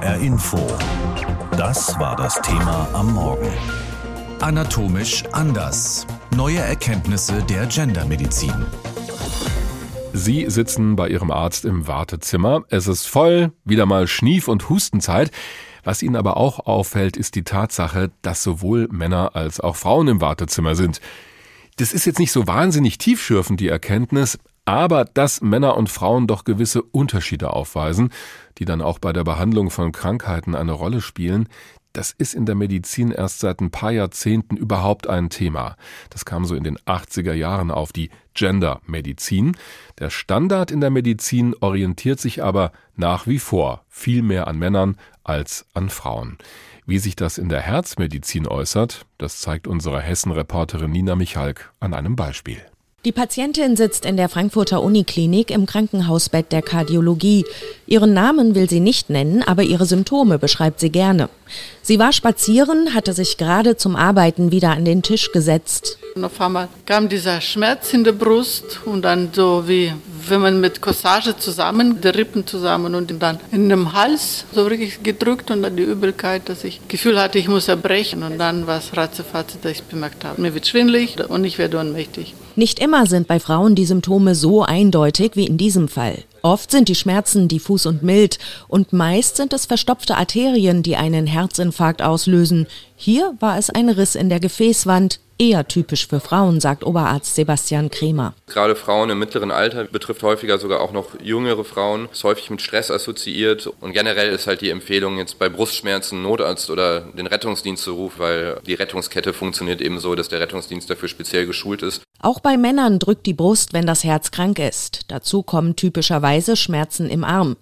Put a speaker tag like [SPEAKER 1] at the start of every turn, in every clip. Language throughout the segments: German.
[SPEAKER 1] HR Info. Das war das Thema am Morgen.
[SPEAKER 2] Anatomisch anders. Neue Erkenntnisse der Gendermedizin.
[SPEAKER 3] Sie sitzen bei Ihrem Arzt im Wartezimmer. Es ist voll, wieder mal Schnief- und Hustenzeit. Was Ihnen aber auch auffällt, ist die Tatsache, dass sowohl Männer als auch Frauen im Wartezimmer sind. Das ist jetzt nicht so wahnsinnig tiefschürfend, die Erkenntnis, aber dass Männer und Frauen doch gewisse Unterschiede aufweisen, die dann auch bei der Behandlung von Krankheiten eine Rolle spielen, das ist in der Medizin erst seit ein paar Jahrzehnten überhaupt ein Thema. Das kam so in den 80er Jahren auf die Gender-Medizin. Der Standard in der Medizin orientiert sich aber nach wie vor viel mehr an Männern als an Frauen. Wie sich das in der Herzmedizin äußert, das zeigt unsere Hessen-Reporterin Nina Michalk an einem Beispiel.
[SPEAKER 4] Die Patientin sitzt in der Frankfurter Uniklinik im Krankenhausbett der Kardiologie. Ihren Namen will sie nicht nennen, aber ihre Symptome beschreibt sie gerne. Sie war spazieren, hatte sich gerade zum Arbeiten wieder an den Tisch gesetzt.
[SPEAKER 5] Und auf einmal kam dieser Schmerz in der Brust und dann so wie wenn man mit Corsage zusammen, die Rippen zusammen und dann in dem Hals so wirklich gedrückt und dann die Übelkeit, dass ich Gefühl hatte, ich muss erbrechen und dann war es ratzefatze, dass ich bemerkt habe, mir wird schwindlig und ich werde ohnmächtig.
[SPEAKER 4] Nicht immer sind bei Frauen die Symptome so eindeutig wie in diesem Fall. Oft sind die Schmerzen diffus und mild und meist sind es verstopfte Arterien, die einen Herzinfarkt auslösen. Hier war es ein Riss in der Gefäßwand, eher typisch für Frauen, sagt Oberarzt Sebastian Kremer.
[SPEAKER 6] Gerade Frauen im mittleren Alter betrifft häufiger sogar auch noch jüngere Frauen, ist häufig mit Stress assoziiert und generell ist halt die Empfehlung jetzt bei Brustschmerzen Notarzt oder den Rettungsdienst zu rufen, weil die Rettungskette funktioniert eben so, dass der Rettungsdienst dafür speziell geschult ist.
[SPEAKER 4] Auch bei Männern drückt die Brust, wenn das Herz krank ist. Dazu kommen typischerweise Schmerzen im Arm.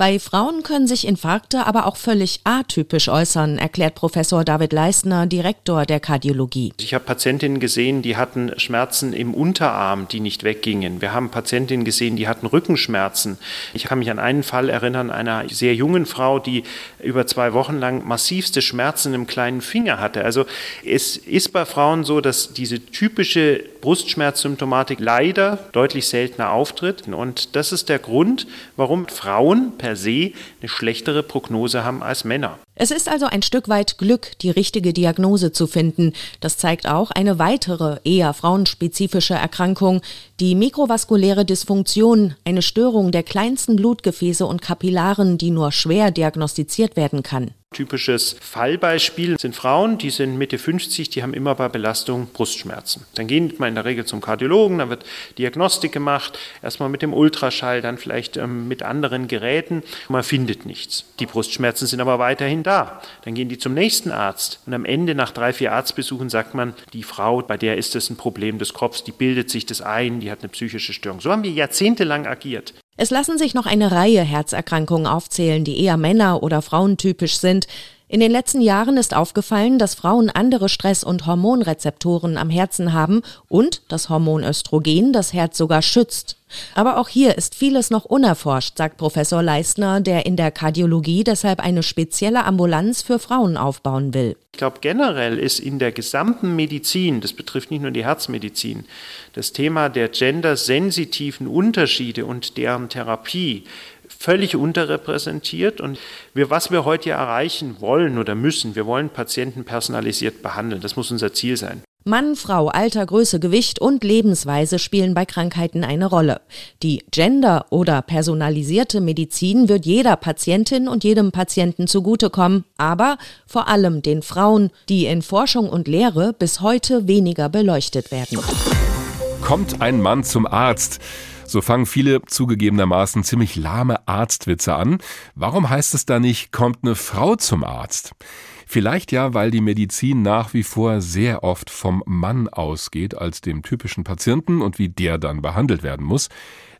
[SPEAKER 4] Bei Frauen können sich Infarkte aber auch völlig atypisch äußern, erklärt Professor David Leistner, Direktor der Kardiologie.
[SPEAKER 7] Ich habe Patientinnen gesehen, die hatten Schmerzen im Unterarm, die nicht weggingen. Wir haben Patientinnen gesehen, die hatten Rückenschmerzen. Ich kann mich an einen Fall erinnern, einer sehr jungen Frau, die über zwei Wochen lang massivste Schmerzen im kleinen Finger hatte. Also es ist bei Frauen so, dass diese typische Brustschmerzsymptomatik leider deutlich seltener auftritt. Und das ist der Grund, warum Frauen per se eine schlechtere Prognose haben als Männer.
[SPEAKER 4] Es ist also ein Stück weit Glück, die richtige Diagnose zu finden. Das zeigt auch eine weitere, eher frauenspezifische Erkrankung, die mikrovaskuläre Dysfunktion, eine Störung der kleinsten Blutgefäße und Kapillaren, die nur schwer diagnostiziert werden kann.
[SPEAKER 7] Typisches Fallbeispiel sind Frauen, die sind Mitte 50, die haben immer bei Belastung Brustschmerzen. Dann gehen man in der Regel zum Kardiologen, dann wird Diagnostik gemacht, erstmal mit dem Ultraschall, dann vielleicht ähm, mit anderen Geräten. Man findet nichts. Die Brustschmerzen sind aber weiterhin da. Dann gehen die zum nächsten Arzt und am Ende nach drei, vier Arztbesuchen sagt man, die Frau, bei der ist das ein Problem des Kopfs, die bildet sich das ein, die hat eine psychische Störung. So haben wir jahrzehntelang agiert.
[SPEAKER 4] Es lassen sich noch eine Reihe Herzerkrankungen aufzählen, die eher Männer- oder Frauentypisch sind. In den letzten Jahren ist aufgefallen, dass Frauen andere Stress- und Hormonrezeptoren am Herzen haben und das Hormon Östrogen das Herz sogar schützt. Aber auch hier ist vieles noch unerforscht, sagt Professor Leistner, der in der Kardiologie deshalb eine spezielle Ambulanz für Frauen aufbauen will.
[SPEAKER 7] Ich glaube, generell ist in der gesamten Medizin, das betrifft nicht nur die Herzmedizin, das Thema der gendersensitiven Unterschiede und deren Therapie völlig unterrepräsentiert. Und wir, was wir heute erreichen wollen oder müssen, wir wollen Patienten personalisiert behandeln. Das muss unser Ziel sein.
[SPEAKER 4] Mann, Frau, Alter, Größe, Gewicht und Lebensweise spielen bei Krankheiten eine Rolle. Die Gender- oder personalisierte Medizin wird jeder Patientin und jedem Patienten zugutekommen, aber vor allem den Frauen, die in Forschung und Lehre bis heute weniger beleuchtet werden.
[SPEAKER 3] Kommt ein Mann zum Arzt. So fangen viele zugegebenermaßen ziemlich lahme Arztwitze an. Warum heißt es da nicht, kommt eine Frau zum Arzt? Vielleicht ja, weil die Medizin nach wie vor sehr oft vom Mann ausgeht als dem typischen Patienten und wie der dann behandelt werden muss.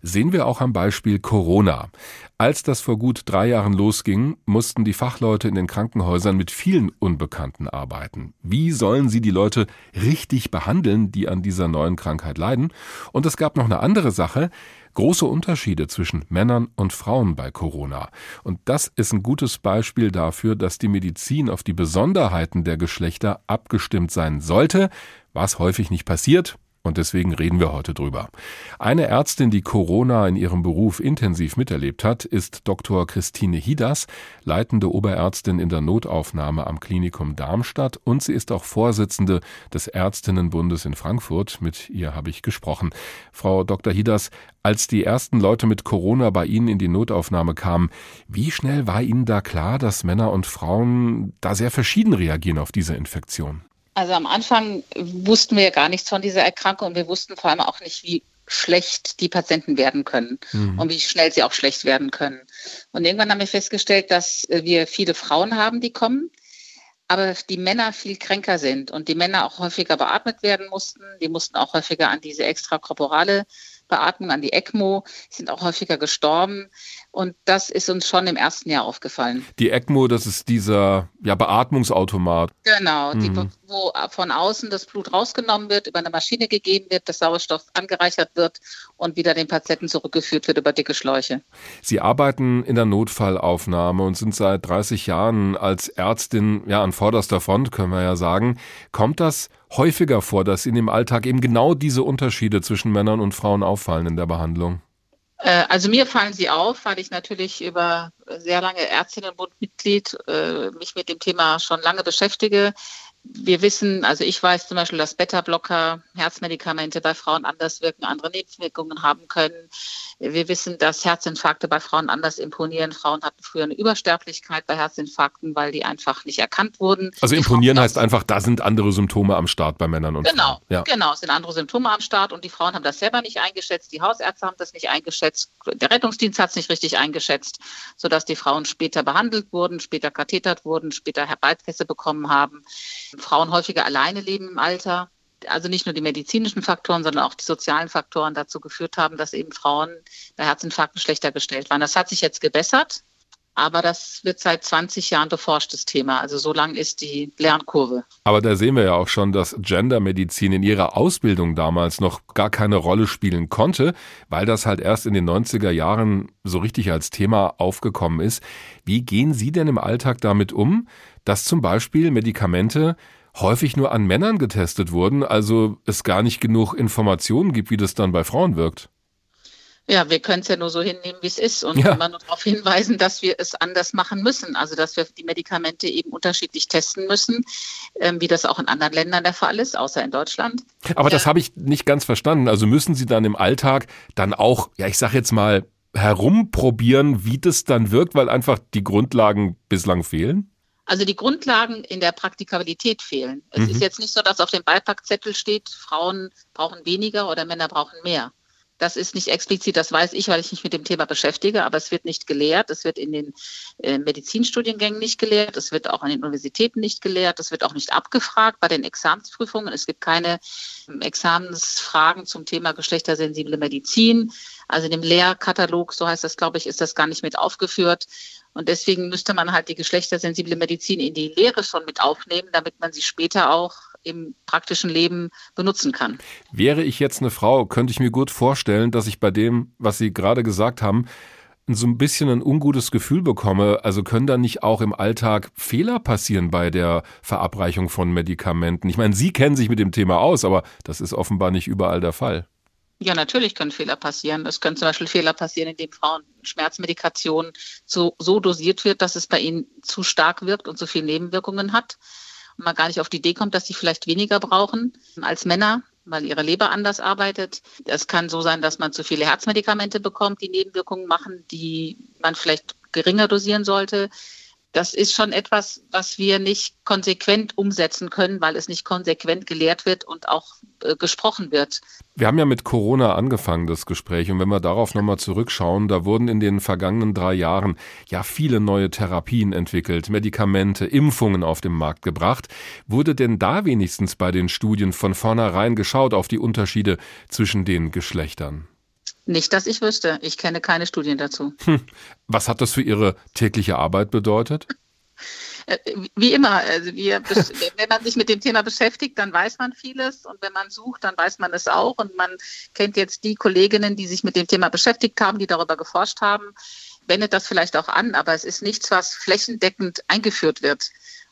[SPEAKER 3] Sehen wir auch am Beispiel Corona. Als das vor gut drei Jahren losging, mussten die Fachleute in den Krankenhäusern mit vielen Unbekannten arbeiten. Wie sollen sie die Leute richtig behandeln, die an dieser neuen Krankheit leiden? Und es gab noch eine andere Sache große Unterschiede zwischen Männern und Frauen bei Corona. Und das ist ein gutes Beispiel dafür, dass die Medizin auf die Besonderheiten der Geschlechter abgestimmt sein sollte, was häufig nicht passiert, Und deswegen reden wir heute drüber. Eine Ärztin, die Corona in ihrem Beruf intensiv miterlebt hat, ist Dr. Christine Hidas, leitende Oberärztin in der Notaufnahme am Klinikum Darmstadt und sie ist auch Vorsitzende des Ärztinnenbundes in Frankfurt. Mit ihr habe ich gesprochen. Frau Dr. Hidas, als die ersten Leute mit Corona bei Ihnen in die Notaufnahme kamen, wie schnell war Ihnen da klar, dass Männer und Frauen da sehr verschieden reagieren auf diese Infektion?
[SPEAKER 8] Also am Anfang wussten wir gar nichts von dieser Erkrankung und wir wussten vor allem auch nicht, wie schlecht die Patienten werden können mhm. und wie schnell sie auch schlecht werden können. Und irgendwann haben wir festgestellt, dass wir viele Frauen haben, die kommen, aber die Männer viel kränker sind und die Männer auch häufiger beatmet werden mussten. Die mussten auch häufiger an diese extrakorporale Beatmung, an die ECMO, sind auch häufiger gestorben. Und das ist uns schon im ersten Jahr aufgefallen.
[SPEAKER 3] Die ECMO, das ist dieser ja, Beatmungsautomat.
[SPEAKER 8] Genau, mhm. die, wo von außen das Blut rausgenommen wird, über eine Maschine gegeben wird, das Sauerstoff angereichert wird und wieder den Patienten zurückgeführt wird über dicke Schläuche.
[SPEAKER 3] Sie arbeiten in der Notfallaufnahme und sind seit 30 Jahren als Ärztin ja an vorderster Front, können wir ja sagen. Kommt das häufiger vor, dass Ihnen im Alltag eben genau diese Unterschiede zwischen Männern und Frauen auffallen in der Behandlung?
[SPEAKER 8] Äh, also mir fallen sie auf, weil ich natürlich über sehr lange Ärztinnenbundmitglied äh, mich mit dem Thema schon lange beschäftige wir wissen, also ich weiß zum Beispiel, dass Beta-Blocker, Herzmedikamente bei Frauen anders wirken, andere Nebenwirkungen haben können. Wir wissen, dass Herzinfarkte bei Frauen anders imponieren. Frauen hatten früher eine Übersterblichkeit bei Herzinfarkten, weil die einfach nicht erkannt wurden.
[SPEAKER 3] Also imponieren heißt einfach, da sind andere Symptome am Start bei Männern und
[SPEAKER 8] genau,
[SPEAKER 3] Frauen. Genau,
[SPEAKER 8] ja. genau, es sind andere Symptome am Start und die Frauen haben das selber nicht eingeschätzt, die Hausärzte haben das nicht eingeschätzt, der Rettungsdienst hat es nicht richtig eingeschätzt, sodass die Frauen später behandelt wurden, später kathetert wurden, später Herbeipässe bekommen haben. Frauen häufiger alleine leben im Alter. Also nicht nur die medizinischen Faktoren, sondern auch die sozialen Faktoren dazu geführt haben, dass eben Frauen bei Herzinfarkten schlechter gestellt waren. Das hat sich jetzt gebessert. Aber das wird seit 20 Jahren beforschtes Thema. Also so lang ist die Lernkurve.
[SPEAKER 3] Aber da sehen wir ja auch schon, dass Gendermedizin in ihrer Ausbildung damals noch gar keine Rolle spielen konnte, weil das halt erst in den 90er Jahren so richtig als Thema aufgekommen ist. Wie gehen Sie denn im Alltag damit um, dass zum Beispiel Medikamente häufig nur an Männern getestet wurden, also es gar nicht genug Informationen gibt, wie das dann bei Frauen wirkt?
[SPEAKER 8] Ja, wir können es ja nur so hinnehmen, wie es ist und ja. immer nur darauf hinweisen, dass wir es anders machen müssen. Also dass wir die Medikamente eben unterschiedlich testen müssen, ähm, wie das auch in anderen Ländern der Fall ist, außer in Deutschland.
[SPEAKER 3] Aber ja. das habe ich nicht ganz verstanden. Also müssen Sie dann im Alltag dann auch, ja, ich sage jetzt mal, herumprobieren, wie das dann wirkt, weil einfach die Grundlagen bislang fehlen?
[SPEAKER 8] Also die Grundlagen in der Praktikabilität fehlen. Es mhm. ist jetzt nicht so, dass auf dem Beipackzettel steht, Frauen brauchen weniger oder Männer brauchen mehr. Das ist nicht explizit, das weiß ich, weil ich mich mit dem Thema beschäftige, aber es wird nicht gelehrt. Es wird in den äh, Medizinstudiengängen nicht gelehrt. Es wird auch an den Universitäten nicht gelehrt. Es wird auch nicht abgefragt bei den Examensprüfungen. Es gibt keine ähm, Examensfragen zum Thema geschlechtersensible Medizin. Also in dem Lehrkatalog, so heißt das, glaube ich, ist das gar nicht mit aufgeführt. Und deswegen müsste man halt die geschlechtersensible Medizin in die Lehre schon mit aufnehmen, damit man sie später auch im praktischen Leben benutzen kann.
[SPEAKER 3] Wäre ich jetzt eine Frau, könnte ich mir gut vorstellen, dass ich bei dem, was Sie gerade gesagt haben, so ein bisschen ein ungutes Gefühl bekomme. Also können da nicht auch im Alltag Fehler passieren bei der Verabreichung von Medikamenten? Ich meine, Sie kennen sich mit dem Thema aus, aber das ist offenbar nicht überall der Fall.
[SPEAKER 8] Ja, natürlich können Fehler passieren. Es können zum Beispiel Fehler passieren, indem Frauen Schmerzmedikation so, so dosiert wird, dass es bei ihnen zu stark wirkt und zu viele Nebenwirkungen hat man gar nicht auf die Idee kommt, dass sie vielleicht weniger brauchen als Männer, weil ihre Leber anders arbeitet. Es kann so sein, dass man zu viele Herzmedikamente bekommt, die Nebenwirkungen machen, die man vielleicht geringer dosieren sollte das ist schon etwas, was wir nicht konsequent umsetzen können, weil es nicht konsequent gelehrt wird und auch äh, gesprochen wird.
[SPEAKER 3] Wir haben ja mit Corona angefangen, das Gespräch. Und wenn wir darauf nochmal zurückschauen, da wurden in den vergangenen drei Jahren ja viele neue Therapien entwickelt, Medikamente, Impfungen auf den Markt gebracht. Wurde denn da wenigstens bei den Studien von vornherein geschaut auf die Unterschiede zwischen den Geschlechtern?
[SPEAKER 8] Nicht, dass ich wüsste. Ich kenne keine Studien dazu.
[SPEAKER 3] Hm. Was hat das für Ihre tägliche Arbeit bedeutet?
[SPEAKER 8] Äh, wie immer, also wir, wenn man sich mit dem Thema beschäftigt, dann weiß man vieles und wenn man sucht, dann weiß man es auch und man kennt jetzt die Kolleginnen, die sich mit dem Thema beschäftigt haben, die darüber geforscht haben, wendet das vielleicht auch an, aber es ist nichts, was flächendeckend eingeführt wird.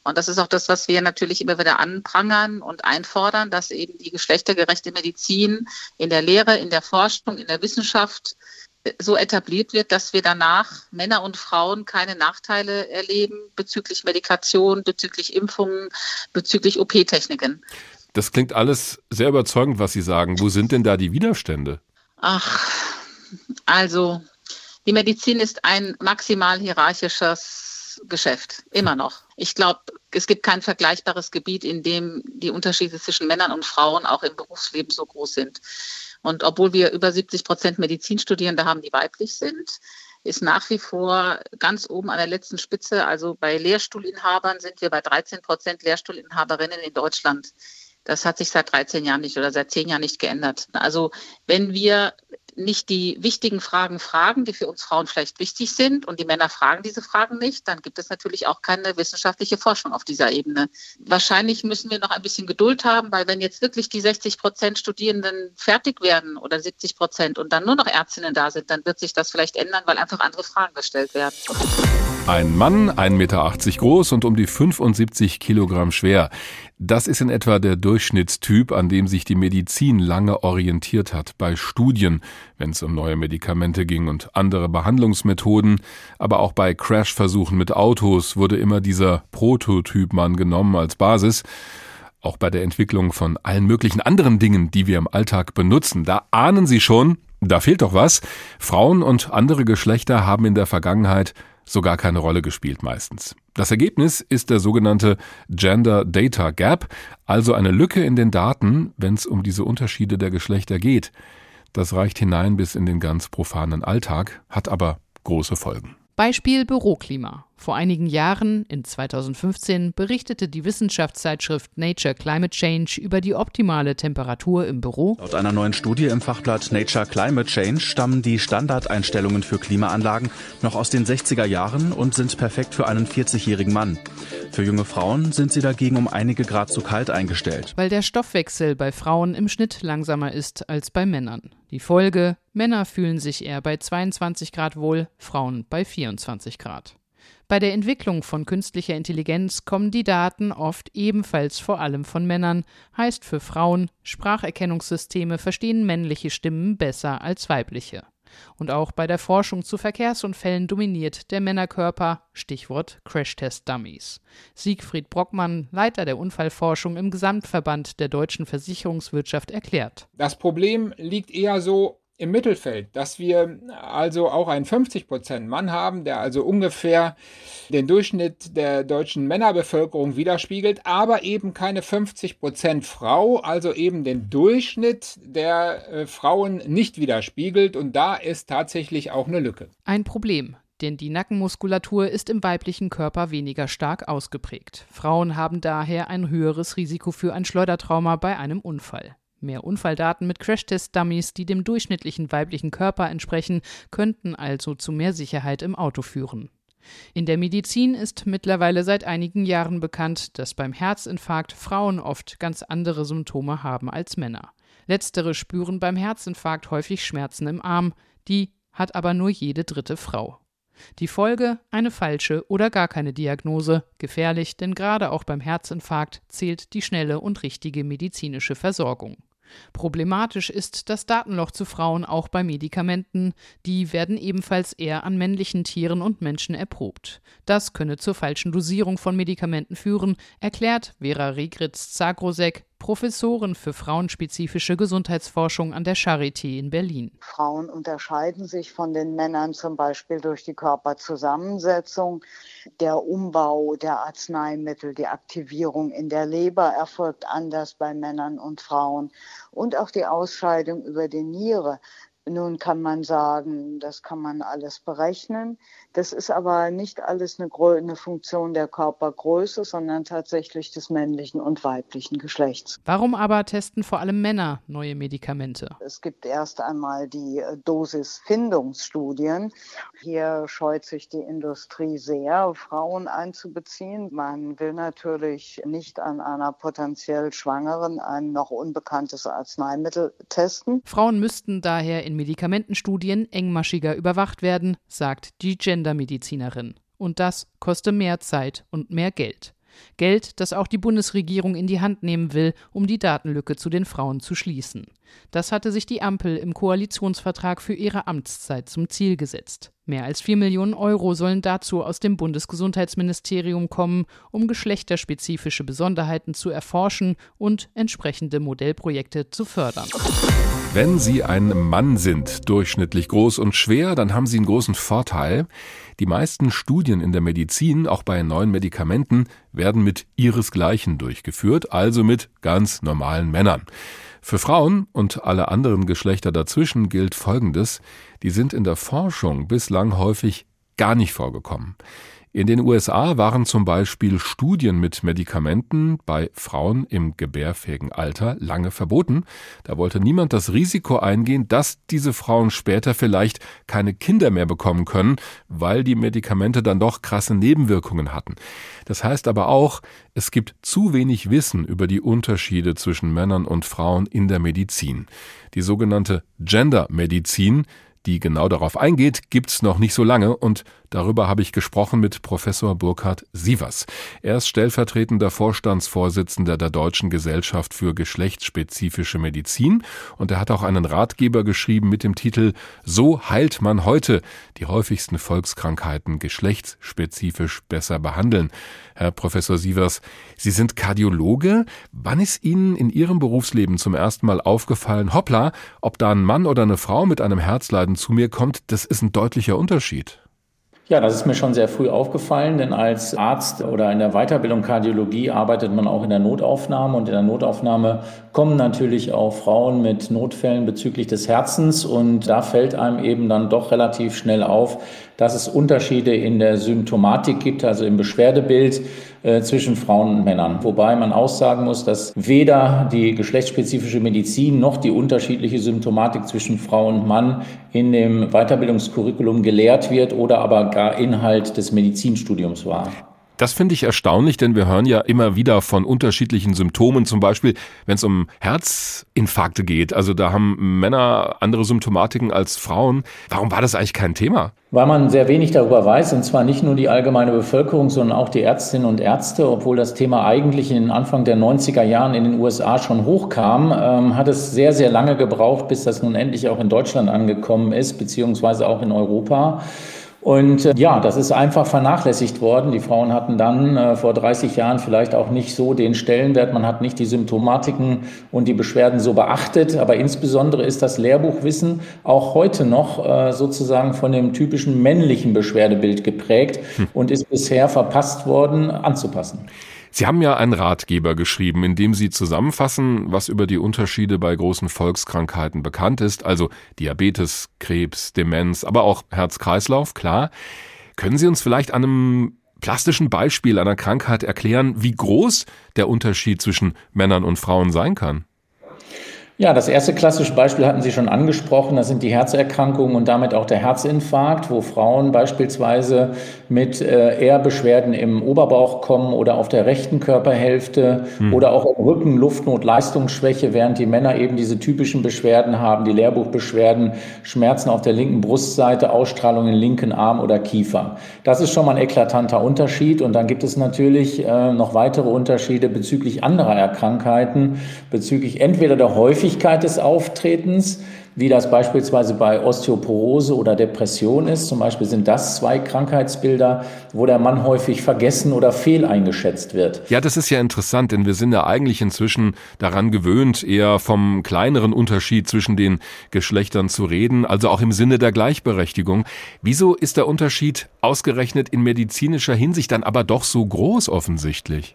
[SPEAKER 8] Und das ist auch das, was wir natürlich immer wieder anprangern und einfordern, dass eben die geschlechtergerechte Medizin in der Lehre, in der Forschung, in der Wissenschaft so etabliert wird, dass wir danach Männer und Frauen keine Nachteile erleben bezüglich Medikation, bezüglich Impfungen, bezüglich OP-Techniken.
[SPEAKER 3] Das klingt alles sehr überzeugend, was Sie sagen. Wo sind denn da die Widerstände?
[SPEAKER 8] Ach, also die Medizin ist ein maximal hierarchisches Geschäft, immer noch. Ich glaube, es gibt kein vergleichbares Gebiet, in dem die Unterschiede zwischen Männern und Frauen auch im Berufsleben so groß sind. Und obwohl wir über 70 Prozent Medizinstudierende haben, die weiblich sind, ist nach wie vor ganz oben an der letzten Spitze. Also bei Lehrstuhlinhabern sind wir bei 13 Prozent Lehrstuhlinhaberinnen in Deutschland. Das hat sich seit 13 Jahren nicht oder seit 10 Jahren nicht geändert. Also wenn wir nicht die wichtigen Fragen fragen, die für uns Frauen vielleicht wichtig sind, und die Männer fragen diese Fragen nicht, dann gibt es natürlich auch keine wissenschaftliche Forschung auf dieser Ebene. Wahrscheinlich müssen wir noch ein bisschen Geduld haben, weil wenn jetzt wirklich die 60 Prozent Studierenden fertig werden oder 70 Prozent und dann nur noch Ärztinnen da sind, dann wird sich das vielleicht ändern, weil einfach andere Fragen gestellt werden.
[SPEAKER 3] Ein Mann, 1,80 Meter groß und um die 75 Kilogramm schwer. Das ist in etwa der Durchschnittstyp, an dem sich die Medizin lange orientiert hat bei Studien, wenn es um neue Medikamente ging und andere Behandlungsmethoden, aber auch bei Crashversuchen mit Autos wurde immer dieser Prototypmann genommen als Basis. Auch bei der Entwicklung von allen möglichen anderen Dingen, die wir im Alltag benutzen, da ahnen Sie schon, da fehlt doch was. Frauen und andere Geschlechter haben in der Vergangenheit sogar keine Rolle gespielt meistens. Das Ergebnis ist der sogenannte Gender Data Gap, also eine Lücke in den Daten, wenn es um diese Unterschiede der Geschlechter geht. Das reicht hinein bis in den ganz profanen Alltag, hat aber große Folgen.
[SPEAKER 9] Beispiel Büroklima. Vor einigen Jahren, in 2015, berichtete die Wissenschaftszeitschrift Nature Climate Change über die optimale Temperatur im Büro.
[SPEAKER 10] Laut einer neuen Studie im Fachblatt Nature Climate Change stammen die Standardeinstellungen für Klimaanlagen noch aus den 60er Jahren und sind perfekt für einen 40-jährigen Mann. Für junge Frauen sind sie dagegen um einige Grad zu kalt eingestellt.
[SPEAKER 9] Weil der Stoffwechsel bei Frauen im Schnitt langsamer ist als bei Männern. Die Folge, Männer fühlen sich eher bei 22 Grad wohl, Frauen bei 24 Grad. Bei der Entwicklung von künstlicher Intelligenz kommen die Daten oft ebenfalls vor allem von Männern, heißt für Frauen, Spracherkennungssysteme verstehen männliche Stimmen besser als weibliche. Und auch bei der Forschung zu Verkehrsunfällen dominiert der Männerkörper, Stichwort Crashtest-Dummies. Siegfried Brockmann, Leiter der Unfallforschung im Gesamtverband der deutschen Versicherungswirtschaft, erklärt.
[SPEAKER 11] Das Problem liegt eher so im Mittelfeld, dass wir also auch einen 50% Mann haben, der also ungefähr den Durchschnitt der deutschen Männerbevölkerung widerspiegelt, aber eben keine 50% Frau, also eben den Durchschnitt der äh, Frauen nicht widerspiegelt und da ist tatsächlich auch eine Lücke.
[SPEAKER 9] Ein Problem, denn die Nackenmuskulatur ist im weiblichen Körper weniger stark ausgeprägt. Frauen haben daher ein höheres Risiko für ein Schleudertrauma bei einem Unfall. Mehr Unfalldaten mit Crashtest-Dummies, die dem durchschnittlichen weiblichen Körper entsprechen, könnten also zu mehr Sicherheit im Auto führen. In der Medizin ist mittlerweile seit einigen Jahren bekannt, dass beim Herzinfarkt Frauen oft ganz andere Symptome haben als Männer. Letztere spüren beim Herzinfarkt häufig Schmerzen im Arm, die hat aber nur jede dritte Frau. Die Folge eine falsche oder gar keine Diagnose, gefährlich, denn gerade auch beim Herzinfarkt zählt die schnelle und richtige medizinische Versorgung. Problematisch ist das Datenloch zu Frauen auch bei Medikamenten. Die werden ebenfalls eher an männlichen Tieren und Menschen erprobt. Das könne zur falschen Dosierung von Medikamenten führen, erklärt Vera Regritz-Zagrosek, Professorin für frauenspezifische Gesundheitsforschung an der Charité in Berlin.
[SPEAKER 12] Frauen unterscheiden sich von den Männern zum Beispiel durch die Körperzusammensetzung. Der Umbau der Arzneimittel, die Aktivierung in der Leber erfolgt anders bei Männern und Frauen und auch die Ausscheidung über die Niere. Nun kann man sagen, das kann man alles berechnen. Das ist aber nicht alles eine, eine, Funktion der Körpergröße, sondern tatsächlich des männlichen und weiblichen Geschlechts.
[SPEAKER 9] Warum aber testen vor allem Männer neue Medikamente?
[SPEAKER 12] Es gibt erst einmal die äh, Dosisfindungsstudien. Hier scheut sich die Industrie sehr, Frauen einzubeziehen. Man will natürlich nicht an einer potenziell Schwangeren ein noch unbekanntes Arzneimittel testen.
[SPEAKER 9] Frauen müssten daher in Medikamentenstudien engmaschiger überwacht werden, sagt die Gender Gendermedizinerin. Und das koste mehr Zeit und mehr Geld. Geld, das auch die Bundesregierung in die Hand nehmen will, um die Datenlücke zu den Frauen zu schließen. Das hatte sich die Ampel im Koalitionsvertrag für ihre Amtszeit zum Ziel gesetzt. Mehr als 4 Millionen Euro sollen dazu aus dem Bundesgesundheitsministerium kommen, um geschlechterspezifische Besonderheiten zu erforschen und entsprechende Modellprojekte zu fördern.
[SPEAKER 3] Wenn Sie ein Mann sind, durchschnittlich groß und schwer, dann haben Sie einen großen Vorteil. Die meisten Studien in der Medizin, auch bei neuen Medikamenten, werden mit ihresgleichen durchgeführt, also mit ganz normalen Männern. Für Frauen und alle anderen Geschlechter dazwischen gilt Folgendes, die sind in der Forschung bislang häufig gar nicht vorgekommen. In den USA waren zum Beispiel Studien mit Medikamenten bei Frauen im gebärfähigen Alter lange verboten. Da wollte niemand das Risiko eingehen, dass diese Frauen später vielleicht keine Kinder mehr bekommen können, weil die Medikamente dann doch krasse Nebenwirkungen hatten. Das heißt aber auch, es gibt zu wenig Wissen über die Unterschiede zwischen Männern und Frauen in der Medizin. Die sogenannte Gender-Medizin die genau darauf eingeht, gibt's noch nicht so lange und darüber habe ich gesprochen mit Professor Burkhard Sievers. Er ist stellvertretender Vorstandsvorsitzender der Deutschen Gesellschaft für geschlechtsspezifische Medizin und er hat auch einen Ratgeber geschrieben mit dem Titel So heilt man heute die häufigsten Volkskrankheiten geschlechtsspezifisch besser behandeln. Herr Professor Sievers, Sie sind Kardiologe. Wann ist Ihnen in Ihrem Berufsleben zum ersten Mal aufgefallen, hoppla, ob da ein Mann oder eine Frau mit einem Herzleiden zu mir kommt, das ist ein deutlicher Unterschied.
[SPEAKER 13] Ja, das ist mir schon sehr früh aufgefallen, denn als Arzt oder in der Weiterbildung Kardiologie arbeitet man auch in der Notaufnahme und in der Notaufnahme kommen natürlich auch Frauen mit Notfällen bezüglich des Herzens und da fällt einem eben dann doch relativ schnell auf, dass es Unterschiede in der Symptomatik gibt, also im Beschwerdebild äh, zwischen Frauen und Männern. Wobei man aussagen muss, dass weder die geschlechtsspezifische Medizin noch die unterschiedliche Symptomatik zwischen Frau und Mann in dem Weiterbildungskurriculum gelehrt wird oder aber gar Inhalt des Medizinstudiums war.
[SPEAKER 3] Das finde ich erstaunlich, denn wir hören ja immer wieder von unterschiedlichen Symptomen, zum Beispiel wenn es um Herzinfarkte geht. Also da haben Männer andere Symptomatiken als Frauen. Warum war das eigentlich kein Thema?
[SPEAKER 13] Weil man sehr wenig darüber weiß, und zwar nicht nur die allgemeine Bevölkerung, sondern auch die Ärztinnen und Ärzte, obwohl das Thema eigentlich in Anfang der 90er Jahren in den USA schon hochkam, ähm, hat es sehr, sehr lange gebraucht, bis das nun endlich auch in Deutschland angekommen ist, beziehungsweise auch in Europa. Und äh, ja, das ist einfach vernachlässigt worden. Die Frauen hatten dann äh, vor 30 Jahren vielleicht auch nicht so den Stellenwert. Man hat nicht die Symptomatiken und die Beschwerden so beachtet. Aber insbesondere ist das Lehrbuchwissen auch heute noch äh, sozusagen von dem typischen männlichen Beschwerdebild geprägt hm. und ist bisher verpasst worden anzupassen.
[SPEAKER 3] Sie haben ja einen Ratgeber geschrieben, in dem Sie zusammenfassen, was über die Unterschiede bei großen Volkskrankheiten bekannt ist, also Diabetes, Krebs, Demenz, aber auch Herz-Kreislauf, klar. Können Sie uns vielleicht an einem plastischen Beispiel einer Krankheit erklären, wie groß der Unterschied zwischen Männern und Frauen sein kann?
[SPEAKER 13] Ja, das erste klassische Beispiel hatten Sie schon angesprochen. Das sind die Herzerkrankungen und damit auch der Herzinfarkt, wo Frauen beispielsweise mit äh, eher Beschwerden im Oberbauch kommen oder auf der rechten Körperhälfte hm. oder auch im Rücken, Luftnot, Leistungsschwäche, während die Männer eben diese typischen Beschwerden haben, die Lehrbuchbeschwerden, Schmerzen auf der linken Brustseite, Ausstrahlung im linken Arm oder Kiefer. Das ist schon mal ein eklatanter Unterschied. Und dann gibt es natürlich äh, noch weitere Unterschiede bezüglich anderer Erkrankheiten, bezüglich entweder der Häufigkeit Häufigkeit des Auftretens, wie das beispielsweise bei Osteoporose oder Depression ist. Zum Beispiel sind das zwei Krankheitsbilder, wo der Mann häufig vergessen oder fehleingeschätzt wird.
[SPEAKER 3] Ja, das ist ja interessant, denn wir sind ja eigentlich inzwischen daran gewöhnt, eher vom kleineren Unterschied zwischen den Geschlechtern zu reden, also auch im Sinne der Gleichberechtigung. Wieso ist der Unterschied ausgerechnet in medizinischer Hinsicht dann aber doch so groß offensichtlich?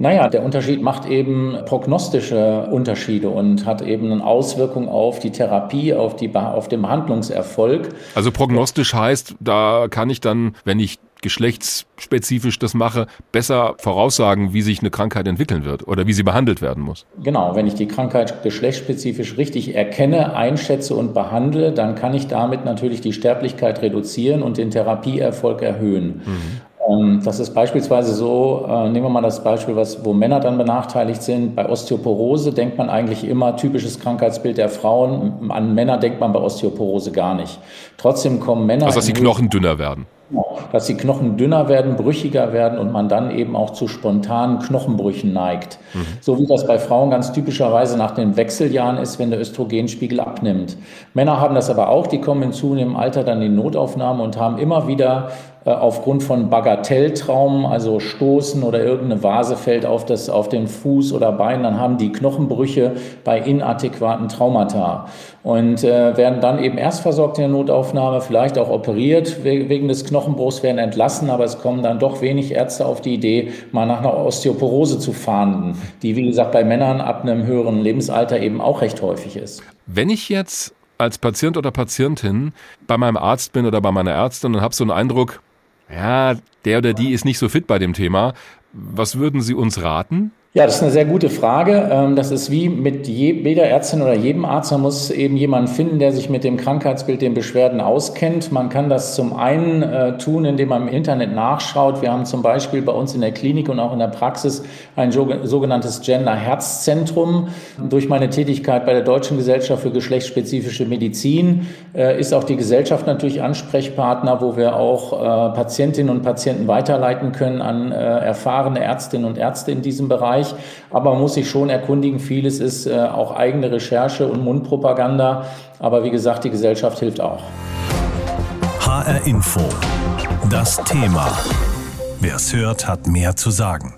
[SPEAKER 13] Naja, der Unterschied macht eben prognostische Unterschiede und hat eben eine Auswirkung auf die Therapie, auf, die, auf den Behandlungserfolg.
[SPEAKER 3] Also prognostisch heißt, da kann ich dann, wenn ich geschlechtsspezifisch das mache, besser voraussagen, wie sich eine Krankheit entwickeln wird oder wie sie behandelt werden muss.
[SPEAKER 13] Genau, wenn ich die Krankheit geschlechtsspezifisch richtig erkenne, einschätze und behandle, dann kann ich damit natürlich die Sterblichkeit reduzieren und den Therapieerfolg erhöhen. Mhm. Ähm, das ist beispielsweise so, äh, nehmen wir mal das Beispiel, was, wo Männer dann benachteiligt sind. Bei Osteoporose denkt man eigentlich immer typisches Krankheitsbild der Frauen. An Männer denkt man bei Osteoporose gar nicht. Trotzdem kommen Männer.
[SPEAKER 3] Also, dass die Knochen dünner werden.
[SPEAKER 13] dass die Knochen dünner werden, brüchiger werden und man dann eben auch zu spontanen Knochenbrüchen neigt. Mhm. So wie das bei Frauen ganz typischerweise nach den Wechseljahren ist, wenn der Östrogenspiegel abnimmt. Männer haben das aber auch, die kommen in zunehmendem Alter dann in Notaufnahme und haben immer wieder aufgrund von Bagatelltraumen, also Stoßen oder irgendeine Vase fällt auf, das, auf den Fuß oder Bein, dann haben die Knochenbrüche bei inadäquaten Traumata und äh, werden dann eben erst versorgt in der Notaufnahme, vielleicht auch operiert wegen des Knochenbruchs, werden entlassen, aber es kommen dann doch wenig Ärzte auf die Idee, mal nach einer Osteoporose zu fahnden, die wie gesagt bei Männern ab einem höheren Lebensalter eben auch recht häufig ist.
[SPEAKER 3] Wenn ich jetzt als Patient oder Patientin bei meinem Arzt bin oder bei meiner Ärztin und habe so einen Eindruck, ja, der oder die ist nicht so fit bei dem Thema. Was würden Sie uns raten?
[SPEAKER 13] Ja, das ist eine sehr gute Frage. Ähm, das ist wie mit jeder Ärztin oder jedem Arzt. Man muss eben jemanden finden, der sich mit dem Krankheitsbild, den Beschwerden auskennt. Man kann das zum einen äh, tun, indem man im Internet nachschaut. Wir haben zum Beispiel bei uns in der Klinik und auch in der Praxis ein sogenanntes Gender-Herzzentrum. Durch meine Tätigkeit bei der Deutschen Gesellschaft für geschlechtsspezifische Medizin äh, ist auch die Gesellschaft natürlich Ansprechpartner, wo wir auch äh, Patientinnen und Patienten weiterleiten können an erfahrene Ärztinnen und Ärzte in diesem Bereich. Bereich. Aber man muss sich schon erkundigen. Vieles ist äh, auch eigene Recherche und Mundpropaganda. Aber wie gesagt, die Gesellschaft hilft auch.
[SPEAKER 1] HR Info. Das Thema. Wer es hört, hat mehr zu sagen.